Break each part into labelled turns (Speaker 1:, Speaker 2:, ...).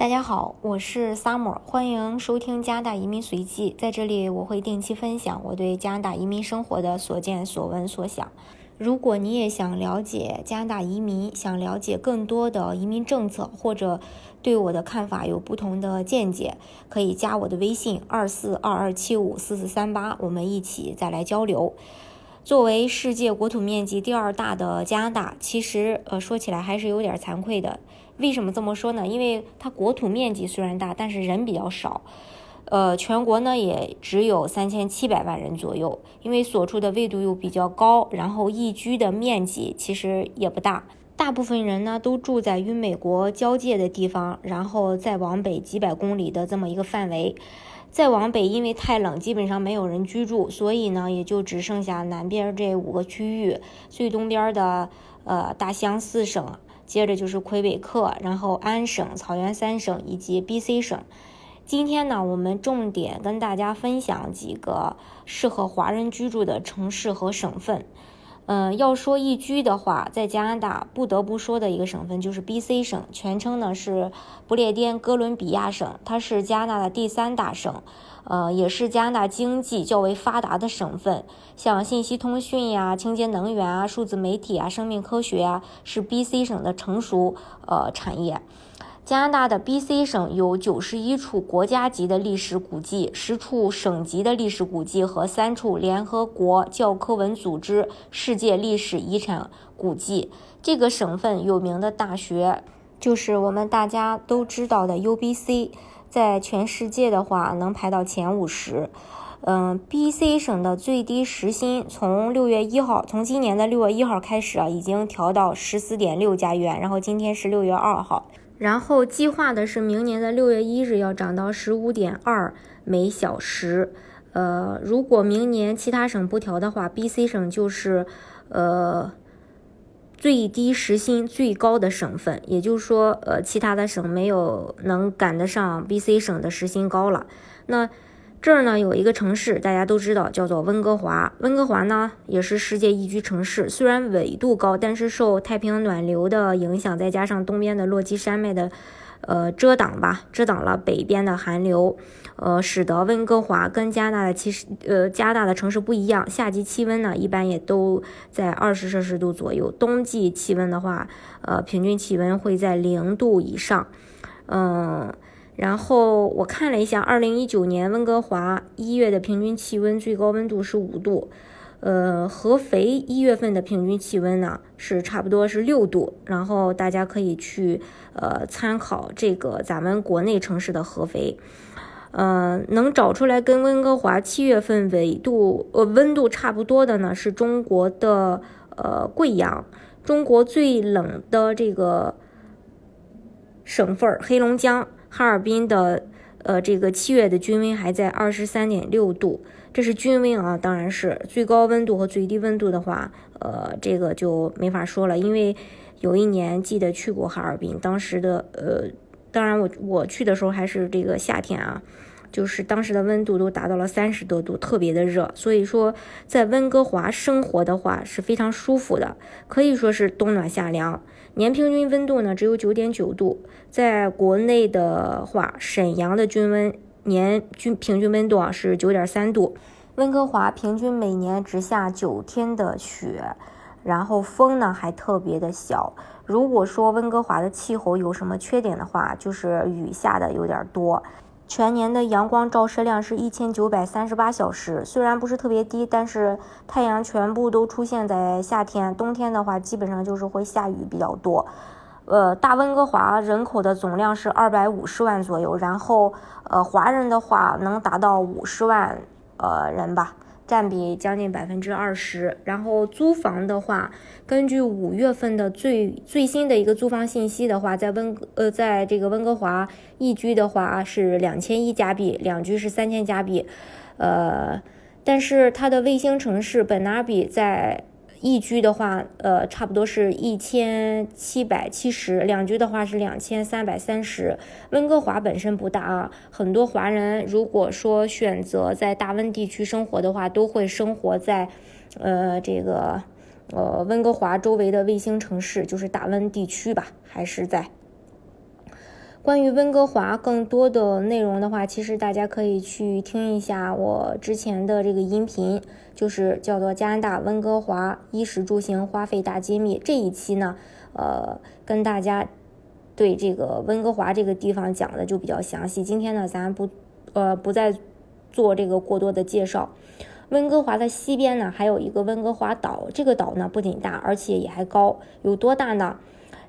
Speaker 1: 大家好，我是 Summer，欢迎收听加拿大移民随记。在这里，我会定期分享我对加拿大移民生活的所见所闻所想。如果你也想了解加拿大移民，想了解更多的移民政策，或者对我的看法有不同的见解，可以加我的微信二四二二七五四四三八，我们一起再来交流。作为世界国土面积第二大的加拿大，其实呃说起来还是有点惭愧的。为什么这么说呢？因为它国土面积虽然大，但是人比较少，呃，全国呢也只有三千七百万人左右。因为所处的纬度又比较高，然后宜居的面积其实也不大，大部分人呢都住在与美国交界的地方，然后再往北几百公里的这么一个范围。再往北，因为太冷，基本上没有人居住，所以呢也就只剩下南边这五个区域，最东边的呃大西洋四省。接着就是魁北克，然后安省、草原三省以及 BC 省。今天呢，我们重点跟大家分享几个适合华人居住的城市和省份。嗯，要说宜居的话，在加拿大不得不说的一个省份就是 B.C 省，全称呢是不列颠哥伦比亚省，它是加拿大的第三大省，呃，也是加拿大经济较为发达的省份。像信息通讯呀、清洁能源啊、数字媒体啊、生命科学啊，是 B.C 省的成熟呃产业。加拿大的 B.C 省有九十一处国家级的历史古迹，十处省级的历史古迹和三处联合国教科文组织世界历史遗产古迹。这个省份有名的大学就是我们大家都知道的 U.B.C，在全世界的话能排到前五十。嗯，B.C 省的最低时薪从六月一号，从今年的六月一号开始啊，已经调到十四点六加元，然后今天是六月二号。然后计划的是明年的六月一日要涨到十五点二每小时，呃，如果明年其他省不调的话，BC 省就是，呃，最低时薪最高的省份，也就是说，呃，其他的省没有能赶得上 BC 省的时薪高了，那。这儿呢有一个城市，大家都知道，叫做温哥华。温哥华呢也是世界宜居城市，虽然纬度高，但是受太平洋暖流的影响，再加上东边的落基山脉的，呃遮挡吧，遮挡了北边的寒流，呃，使得温哥华跟加拿大的其实，呃，加拿大的城市不一样。夏季气温呢一般也都在二十摄氏度左右，冬季气温的话，呃，平均气温会在零度以上，嗯。然后我看了一下，二零一九年温哥华一月的平均气温最高温度是五度，呃，合肥一月份的平均气温呢是差不多是六度。然后大家可以去呃参考这个咱们国内城市的合肥，呃，能找出来跟温哥华七月份纬度呃温度差不多的呢，是中国的呃贵阳，中国最冷的这个省份黑龙江。哈尔滨的，呃，这个七月的均温还在二十三点六度，这是均温啊，当然是最高温度和最低温度的话，呃，这个就没法说了，因为有一年记得去过哈尔滨，当时的，呃，当然我我去的时候还是这个夏天啊。就是当时的温度都达到了三十多度，特别的热。所以说，在温哥华生活的话是非常舒服的，可以说是冬暖夏凉。年平均温度呢只有九点九度。在国内的话，沈阳的均温年均平均温度啊是九点三度。温哥华平均每年只下九天的雪，然后风呢还特别的小。如果说温哥华的气候有什么缺点的话，就是雨下的有点多。全年的阳光照射量是一千九百三十八小时，虽然不是特别低，但是太阳全部都出现在夏天，冬天的话基本上就是会下雨比较多。呃，大温哥华人口的总量是二百五十万左右，然后呃华人的话能达到五十万呃人吧。占比将近百分之二十，然后租房的话，根据五月份的最最新的一个租房信息的话，在温呃在这个温哥华一居的话是两千一加币，两居是三千加币，呃，但是它的卫星城市本纳比在。一居的话，呃，差不多是一千七百七十；两居的话是两千三百三十。温哥华本身不大啊，很多华人如果说选择在大温地区生活的话，都会生活在，呃，这个，呃，温哥华周围的卫星城市，就是大温地区吧，还是在。关于温哥华更多的内容的话，其实大家可以去听一下我之前的这个音频，就是叫做《加拿大温哥华衣食住行花费大揭秘》这一期呢，呃，跟大家对这个温哥华这个地方讲的就比较详细。今天呢，咱不呃不再做这个过多的介绍。温哥华的西边呢，还有一个温哥华岛，这个岛呢不仅大，而且也还高，有多大呢？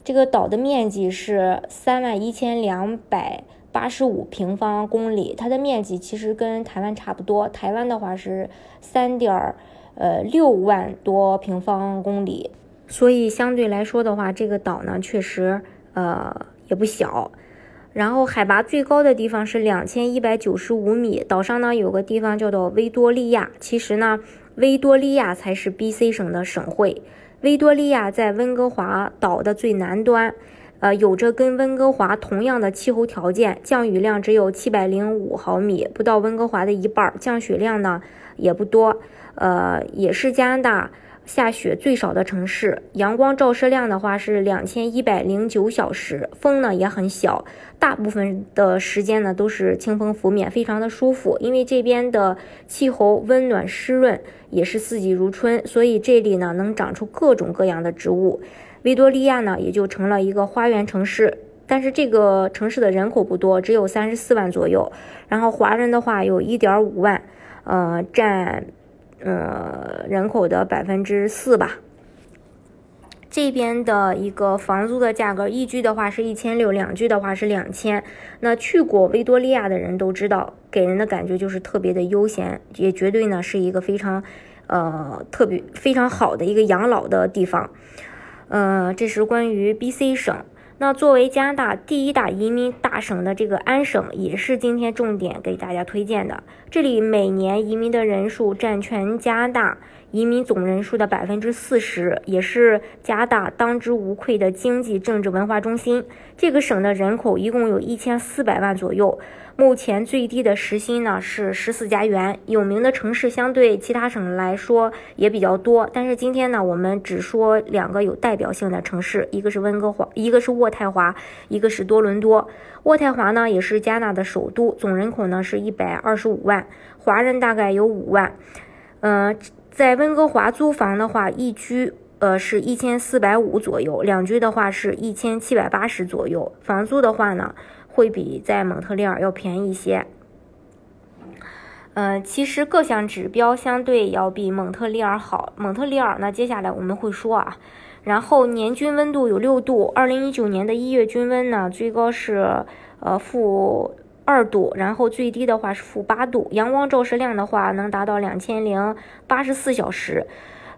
Speaker 1: 这个岛的面积是三万一千两百八十五平方公里，它的面积其实跟台湾差不多。台湾的话是三点呃六万多平方公里，所以相对来说的话，这个岛呢确实呃也不小。然后海拔最高的地方是两千一百九十五米，岛上呢有个地方叫做维多利亚，其实呢维多利亚才是 B.C 省的省会。维多利亚在温哥华岛的最南端，呃，有着跟温哥华同样的气候条件，降雨量只有七百零五毫米，不到温哥华的一半，降雪量呢也不多，呃，也是加拿大。下雪最少的城市，阳光照射量的话是两千一百零九小时，风呢也很小，大部分的时间呢都是清风拂面，非常的舒服。因为这边的气候温暖湿润，也是四季如春，所以这里呢能长出各种各样的植物。维多利亚呢也就成了一个花园城市，但是这个城市的人口不多，只有三十四万左右，然后华人的话有一点五万，呃，占。呃，人口的百分之四吧。这边的一个房租的价格，一居的话是一千六，两居的话是两千。那去过维多利亚的人都知道，给人的感觉就是特别的悠闲，也绝对呢是一个非常呃特别非常好的一个养老的地方。呃，这是关于 BC 省。那作为加拿大第一大移民大省的这个安省，也是今天重点给大家推荐的。这里每年移民的人数占全加拿大移民总人数的百分之四十，也是加拿大当之无愧的经济、政治、文化中心。这个省的人口一共有一千四百万左右。目前最低的时薪呢是十四加元。有名的城市相对其他省来说也比较多，但是今天呢，我们只说两个有代表性的城市，一个是温哥华，一个是渥太华，一个是多伦多。渥太华呢也是加拿大的首都，总人口呢是一百二十五万，华人大概有五万。嗯，在温哥华租房的话，一居呃是一千四百五左右，两居的话是一千七百八十左右。房租的话呢？会比在蒙特利尔要便宜一些，嗯，其实各项指标相对要比蒙特利尔好。蒙特利尔呢，接下来我们会说啊。然后年均温度有六度，二零一九年的一月均温呢，最高是呃负二度，然后最低的话是负八度。阳光照射量的话能达到两千零八十四小时。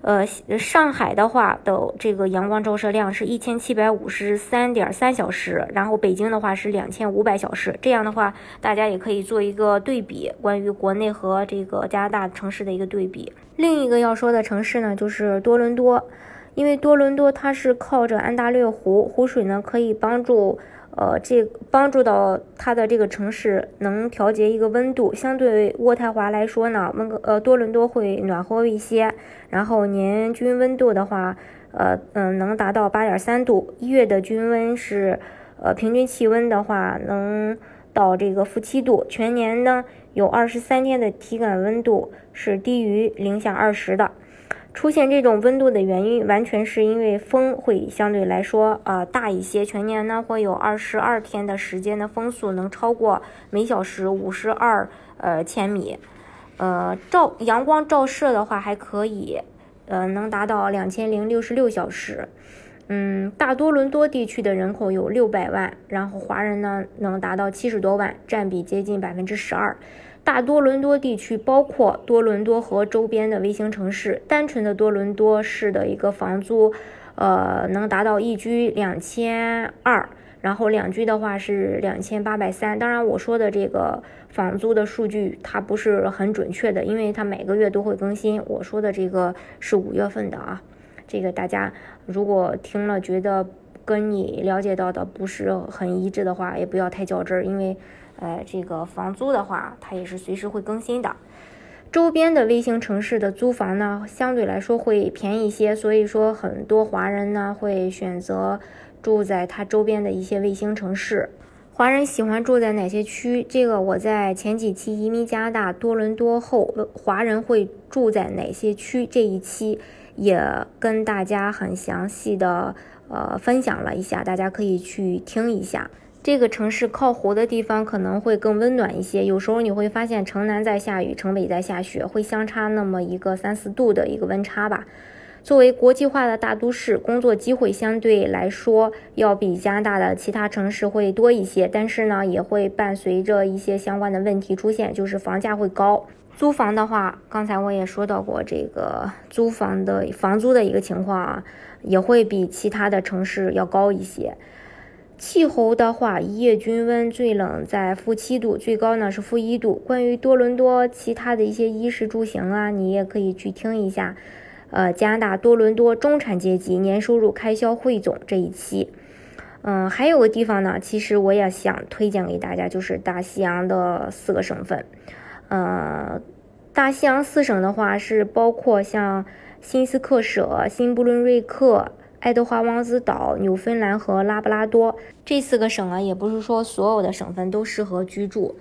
Speaker 1: 呃，上海的话的这个阳光照射量是一千七百五十三点三小时，然后北京的话是两千五百小时。这样的话，大家也可以做一个对比，关于国内和这个加拿大城市的一个对比。另一个要说的城市呢，就是多伦多，因为多伦多它是靠着安大略湖，湖水呢可以帮助。呃，这帮助到它的这个城市能调节一个温度，相对渥太华来说呢，温哥呃多伦多会暖和一些。然后年均温度的话，呃嗯能达到八点三度，一月的均温是呃平均气温的话能到这个负七度，全年呢有二十三天的体感温度是低于零下二十的。出现这种温度的原因，完全是因为风会相对来说呃大一些。全年呢会有二十二天的时间的风速能超过每小时五十二呃千米，呃照阳光照射的话还可以，呃能达到两千零六十六小时。嗯，大多伦多地区的人口有六百万，然后华人呢能达到七十多万，占比接近百分之十二。大多伦多地区包括多伦多和周边的卫星城市。单纯的多伦多市的一个房租，呃，能达到一居两千二，然后两居的话是两千八百三。当然，我说的这个房租的数据它不是很准确的，因为它每个月都会更新。我说的这个是五月份的啊，这个大家如果听了觉得跟你了解到的不是很一致的话，也不要太较真儿，因为。呃，这个房租的话，它也是随时会更新的。周边的卫星城市的租房呢，相对来说会便宜一些，所以说很多华人呢会选择住在它周边的一些卫星城市。华人喜欢住在哪些区？这个我在前几期移民加拿大多伦多后，华人会住在哪些区？这一期也跟大家很详细的呃分享了一下，大家可以去听一下。这个城市靠湖的地方可能会更温暖一些，有时候你会发现城南在下雨，城北在下雪，会相差那么一个三四度的一个温差吧。作为国际化的大都市，工作机会相对来说要比加拿大的其他城市会多一些，但是呢，也会伴随着一些相关的问题出现，就是房价会高。租房的话，刚才我也说到过，这个租房的房租的一个情况啊，也会比其他的城市要高一些。气候的话，一夜均温最冷在负七度，最高呢是负一度。关于多伦多其他的一些衣食住行啊，你也可以去听一下。呃，加拿大多伦多中产阶级年收入开销汇总这一期。嗯，还有个地方呢，其实我也想推荐给大家，就是大西洋的四个省份。呃，大西洋四省的话是包括像新斯克舍、新布伦瑞克。爱德华王子岛、纽芬兰和拉布拉多这四个省啊，也不是说所有的省份都适合居住。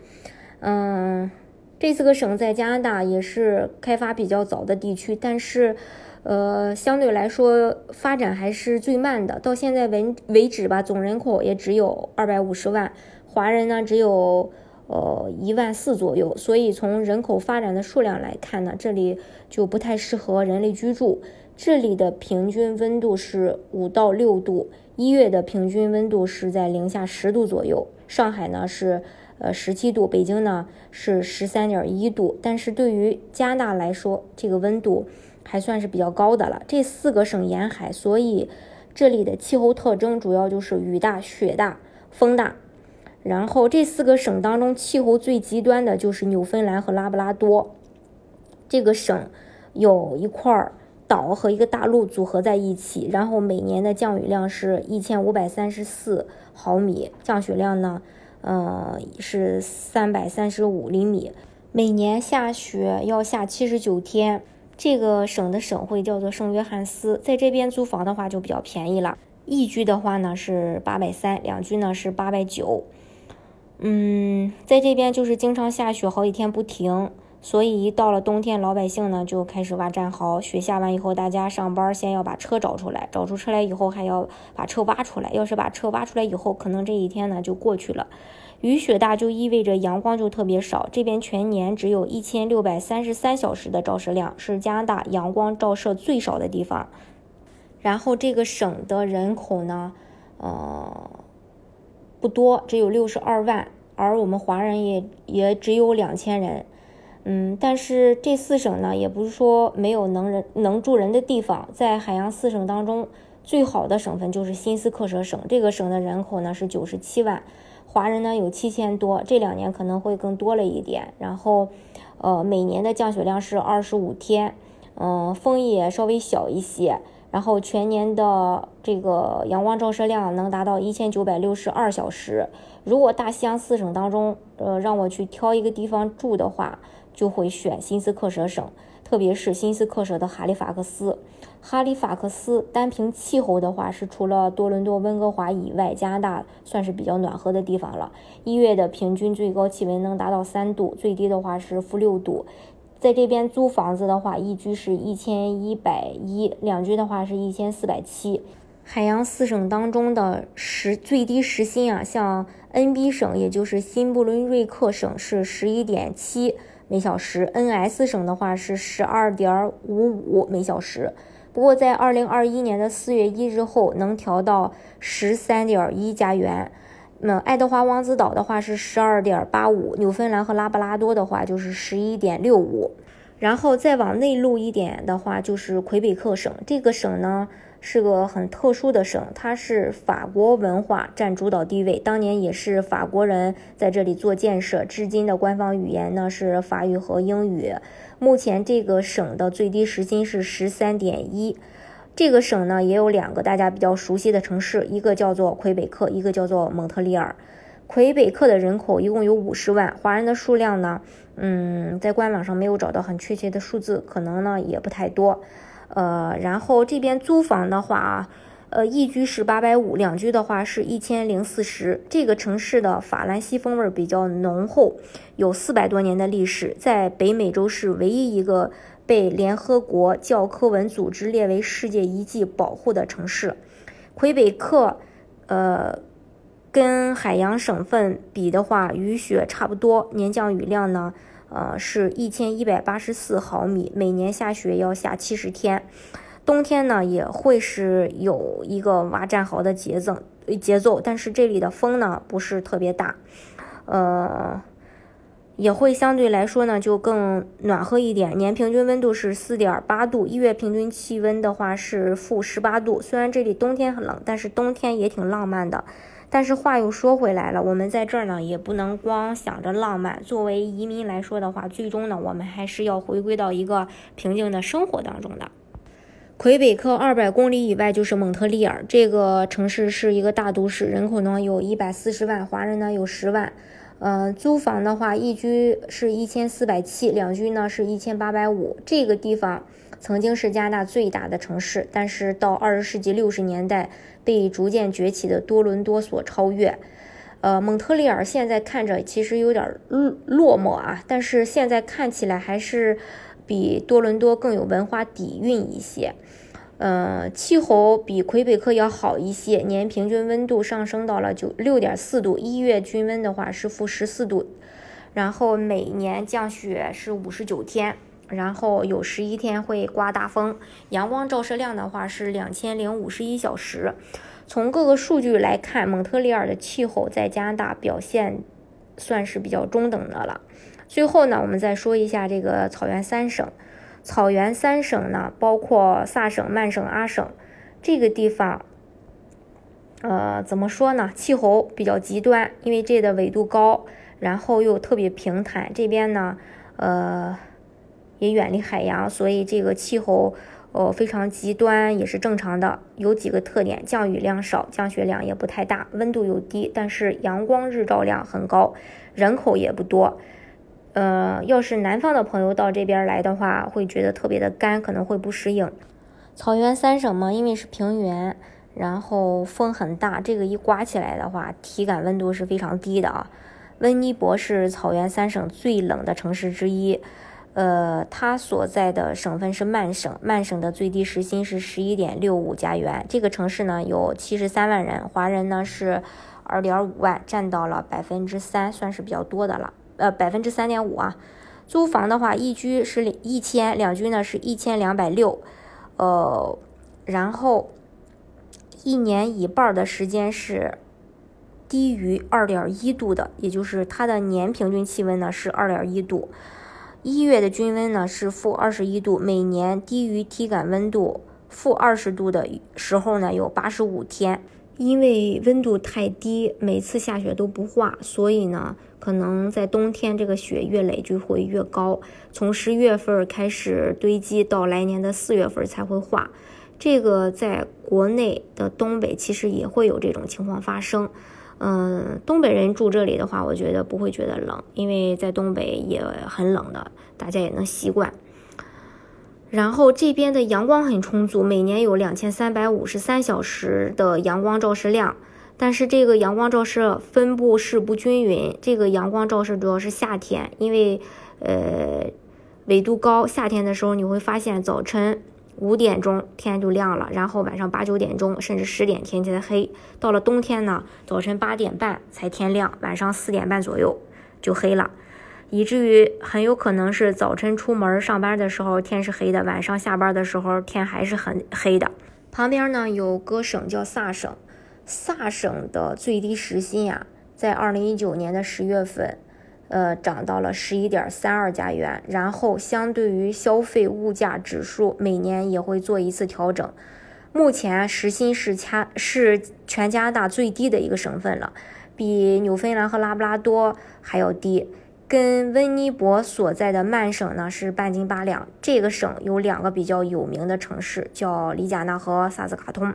Speaker 1: 嗯，这四个省在加拿大也是开发比较早的地区，但是，呃，相对来说发展还是最慢的。到现在为为止吧，总人口也只有二百五十万，华人呢只有呃一万四左右，所以从人口发展的数量来看呢，这里就不太适合人类居住。这里的平均温度是五到六度，一月的平均温度是在零下十度左右。上海呢是呃十七度，北京呢是十三点一度。但是对于加拿大来说，这个温度还算是比较高的了。这四个省沿海，所以这里的气候特征主要就是雨大、雪大、风大。然后这四个省当中，气候最极端的就是纽芬兰和拉布拉多。这个省有一块儿。岛和一个大陆组合在一起，然后每年的降雨量是一千五百三十四毫米，降雪量呢，呃是三百三十五厘米，每年下雪要下七十九天。这个省的省会叫做圣约翰斯，在这边租房的话就比较便宜了，一居的话呢是八百三，两居呢是八百九。嗯，在这边就是经常下雪，好几天不停。所以一到了冬天，老百姓呢就开始挖战壕。雪下完以后，大家上班先要把车找出来，找出车来以后还要把车挖出来。要是把车挖出来以后，可能这一天呢就过去了。雨雪大就意味着阳光就特别少。这边全年只有一千六百三十三小时的照射量，是加拿大阳光照射最少的地方。然后这个省的人口呢，呃，不多，只有六十二万，而我们华人也也只有两千人。嗯，但是这四省呢，也不是说没有能人能住人的地方。在海洋四省当中，最好的省份就是新斯克舍省。这个省的人口呢是九十七万，华人呢有七千多，这两年可能会更多了一点。然后，呃，每年的降雪量是二十五天，嗯，风也稍微小一些。然后全年的这个阳光照射量能达到一千九百六十二小时。如果大西洋四省当中，呃，让我去挑一个地方住的话，就会选新斯克舍省，特别是新斯克舍的哈利法克斯。哈利法克斯单凭气候的话，是除了多伦多、温哥华以外，加拿大算是比较暖和的地方了。一月的平均最高气温能达到三度，最低的话是负六度。在这边租房子的话，一居是一千一百一，两居的话是一千四百七。海洋四省当中的时最低时薪啊，像 NB 省，也就是新布伦瑞克省是十一点七。每小时，NS 省的话是十二点五五每小时，不过在二零二一年的四月一日后能调到十三点一加元。那爱德华王子岛的话是十二点八五，纽芬兰和拉布拉多的话就是十一点六五，然后再往内陆一点的话就是魁北克省，这个省呢。是个很特殊的省，它是法国文化占主导地位，当年也是法国人在这里做建设，至今的官方语言呢是法语和英语。目前这个省的最低时薪是十三点一。这个省呢也有两个大家比较熟悉的城市，一个叫做魁北克，一个叫做蒙特利尔。魁北克的人口一共有五十万，华人的数量呢，嗯，在官网上没有找到很确切的数字，可能呢也不太多。呃，然后这边租房的话，呃，一居是八百五，两居的话是一千零四十。这个城市的法兰西风味比较浓厚，有四百多年的历史，在北美洲是唯一一个被联合国教科文组织列为世界遗迹保护的城市。魁北克，呃，跟海洋省份比的话，雨雪差不多，年降雨量呢，呃，是一千一百八十四毫米，每年下雪要下七十天。冬天呢也会是有一个挖战壕的节奏节奏，但是这里的风呢不是特别大，呃，也会相对来说呢就更暖和一点。年平均温度是四点八度，一月平均气温的话是负十八度。虽然这里冬天很冷，但是冬天也挺浪漫的。但是话又说回来了，我们在这儿呢也不能光想着浪漫。作为移民来说的话，最终呢我们还是要回归到一个平静的生活当中的。魁北克二百公里以外就是蒙特利尔，这个城市是一个大都市，人口呢有一百四十万，华人呢有十万。呃，租房的话，一居是一千四百七，两居呢是一千八百五。这个地方曾经是加拿大最大的城市，但是到二十世纪六十年代被逐渐崛起的多伦多所超越。呃，蒙特利尔现在看着其实有点落落寞啊，但是现在看起来还是。比多伦多更有文化底蕴一些，呃，气候比魁北克要好一些，年平均温度上升到了九六点四度，一月均温的话是负十四度，然后每年降雪是五十九天，然后有十一天会刮大风，阳光照射量的话是两千零五十一小时。从各个数据来看，蒙特利尔的气候在加拿大表现算是比较中等的了。最后呢，我们再说一下这个草原三省。草原三省呢，包括萨省、曼省、阿省。这个地方，呃，怎么说呢？气候比较极端，因为这的纬度高，然后又特别平坦。这边呢，呃，也远离海洋，所以这个气候，呃，非常极端，也是正常的。有几个特点：降雨量少，降雪量也不太大，温度又低，但是阳光日照量很高，人口也不多。呃，要是南方的朋友到这边来的话，会觉得特别的干，可能会不适应。草原三省嘛，因为是平原，然后风很大，这个一刮起来的话，体感温度是非常低的啊。温尼伯是草原三省最冷的城市之一，呃，它所在的省份是曼省，曼省的最低时薪是十一点六五加元。这个城市呢有七十三万人，华人呢是二点五万，占到了百分之三，算是比较多的了。呃，百分之三点五啊。租房的话，一居是一千，两居呢是一千两百六。呃，然后一年一半的时间是低于二点一度的，也就是它的年平均气温呢是二点一度。一月的均温呢是负二十一度，每年低于体感温度负二十度的时候呢有八十五天。因为温度太低，每次下雪都不化，所以呢。可能在冬天，这个雪越累就会越高，从十月份开始堆积，到来年的四月份才会化。这个在国内的东北其实也会有这种情况发生。嗯，东北人住这里的话，我觉得不会觉得冷，因为在东北也很冷的，大家也能习惯。然后这边的阳光很充足，每年有两千三百五十三小时的阳光照射量。但是这个阳光照射分布是不均匀。这个阳光照射主要是夏天，因为呃纬度高，夏天的时候你会发现早晨五点钟天就亮了，然后晚上八九点钟甚至十点天才黑。到了冬天呢，早晨八点半才天亮，晚上四点半左右就黑了，以至于很有可能是早晨出门上班的时候天是黑的，晚上下班的时候天还是很黑的。旁边呢有个省叫萨省。萨省的最低时薪呀，在二零一九年的十月份，呃，涨到了十一点三二加元。然后，相对于消费物价指数，每年也会做一次调整。目前时薪是加是全加拿大最低的一个省份了，比纽芬兰和拉布拉多还要低。跟温尼伯所在的曼省呢是半斤八两。这个省有两个比较有名的城市，叫里贾纳和萨斯卡通，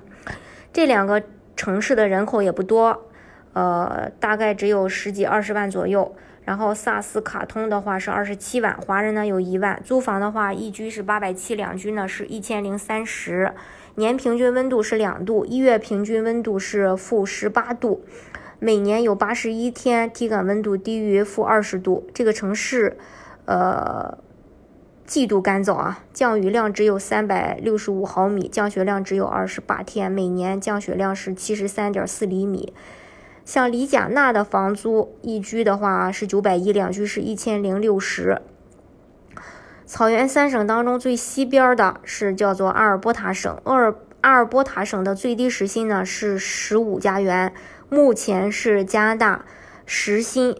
Speaker 1: 这两个。城市的人口也不多，呃，大概只有十几二十万左右。然后萨斯卡通的话是二十七万，华人呢有一万。租房的话，一居是八百七，两居呢是一千零三十，年平均温度是两度，一月平均温度是负十八度，每年有八十一天体感温度低于负二十度。这个城市，呃，极度干燥啊，降雨量只有三百六十五毫米，降雪量只有二十八天，每年降雪量是七十三点四厘米。像里贾纳的房租一居的话是九百一，两居是一千零六十。草原三省当中最西边的是叫做阿尔伯塔省，阿尔阿尔伯塔省的最低时薪呢是十五加元，目前是加拿大时薪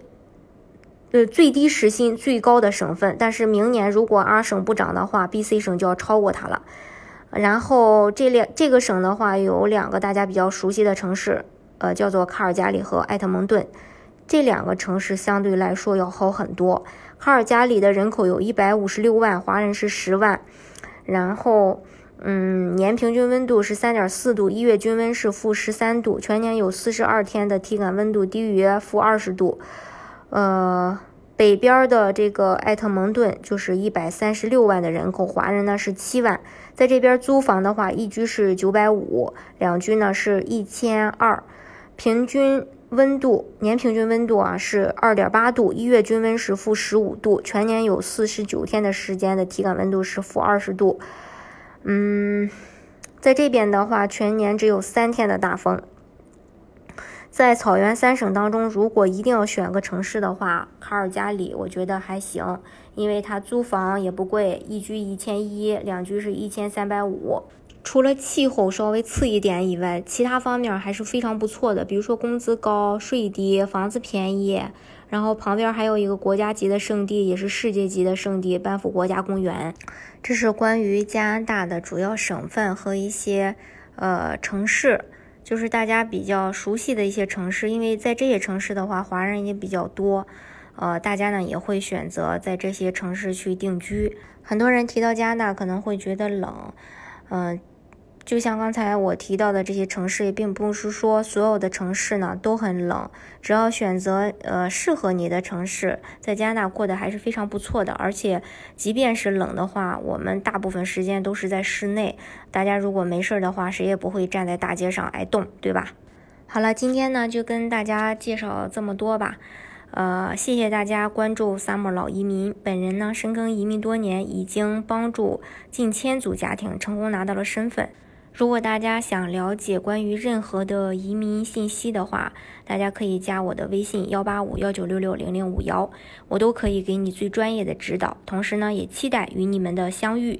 Speaker 1: 呃最低时薪最高的省份，但是明年如果阿省不涨的话，BC 省就要超过它了。然后这两这个省的话有两个大家比较熟悉的城市，呃叫做卡尔加里和埃特蒙顿，这两个城市相对来说要好很多。卡尔加里的人口有一百五十六万，华人是十万，然后，嗯，年平均温度是三点四度，一月均温是负十三度，全年有四十二天的体感温度低于负二十度。呃，北边的这个埃特蒙顿就是一百三十六万的人口，华人呢是七万，在这边租房的话，一居是九百五，两居呢是一千二，平均。温度年平均温度啊是二点八度，一月均温是负十五度，全年有四十九天的时间的体感温度是负二十度。嗯，在这边的话，全年只有三天的大风。在草原三省当中，如果一定要选个城市的话，卡尔加里我觉得还行，因为它租房也不贵，一居一千一，两居是一千三百五。除了气候稍微次一点以外，其他方面还是非常不错的。比如说工资高、税低、房子便宜，然后旁边还有一个国家级的圣地，也是世界级的圣地——班夫国家公园。这是关于加拿大的主要省份和一些呃城市，就是大家比较熟悉的一些城市。因为在这些城市的话，华人也比较多，呃，大家呢也会选择在这些城市去定居。很多人提到加拿大可能会觉得冷，嗯。就像刚才我提到的这些城市，也并不是说所有的城市呢都很冷。只要选择呃适合你的城市，在加拿大过得还是非常不错的。而且，即便是冷的话，我们大部分时间都是在室内。大家如果没事儿的话，谁也不会站在大街上挨冻，对吧？好了，今天呢就跟大家介绍这么多吧。呃，谢谢大家关注 summer 老移民。本人呢深耕移民多年，已经帮助近千组家庭成功拿到了身份。如果大家想了解关于任何的移民信息的话，大家可以加我的微信幺八五幺九六六零零五幺，我都可以给你最专业的指导。同时呢，也期待与你们的相遇。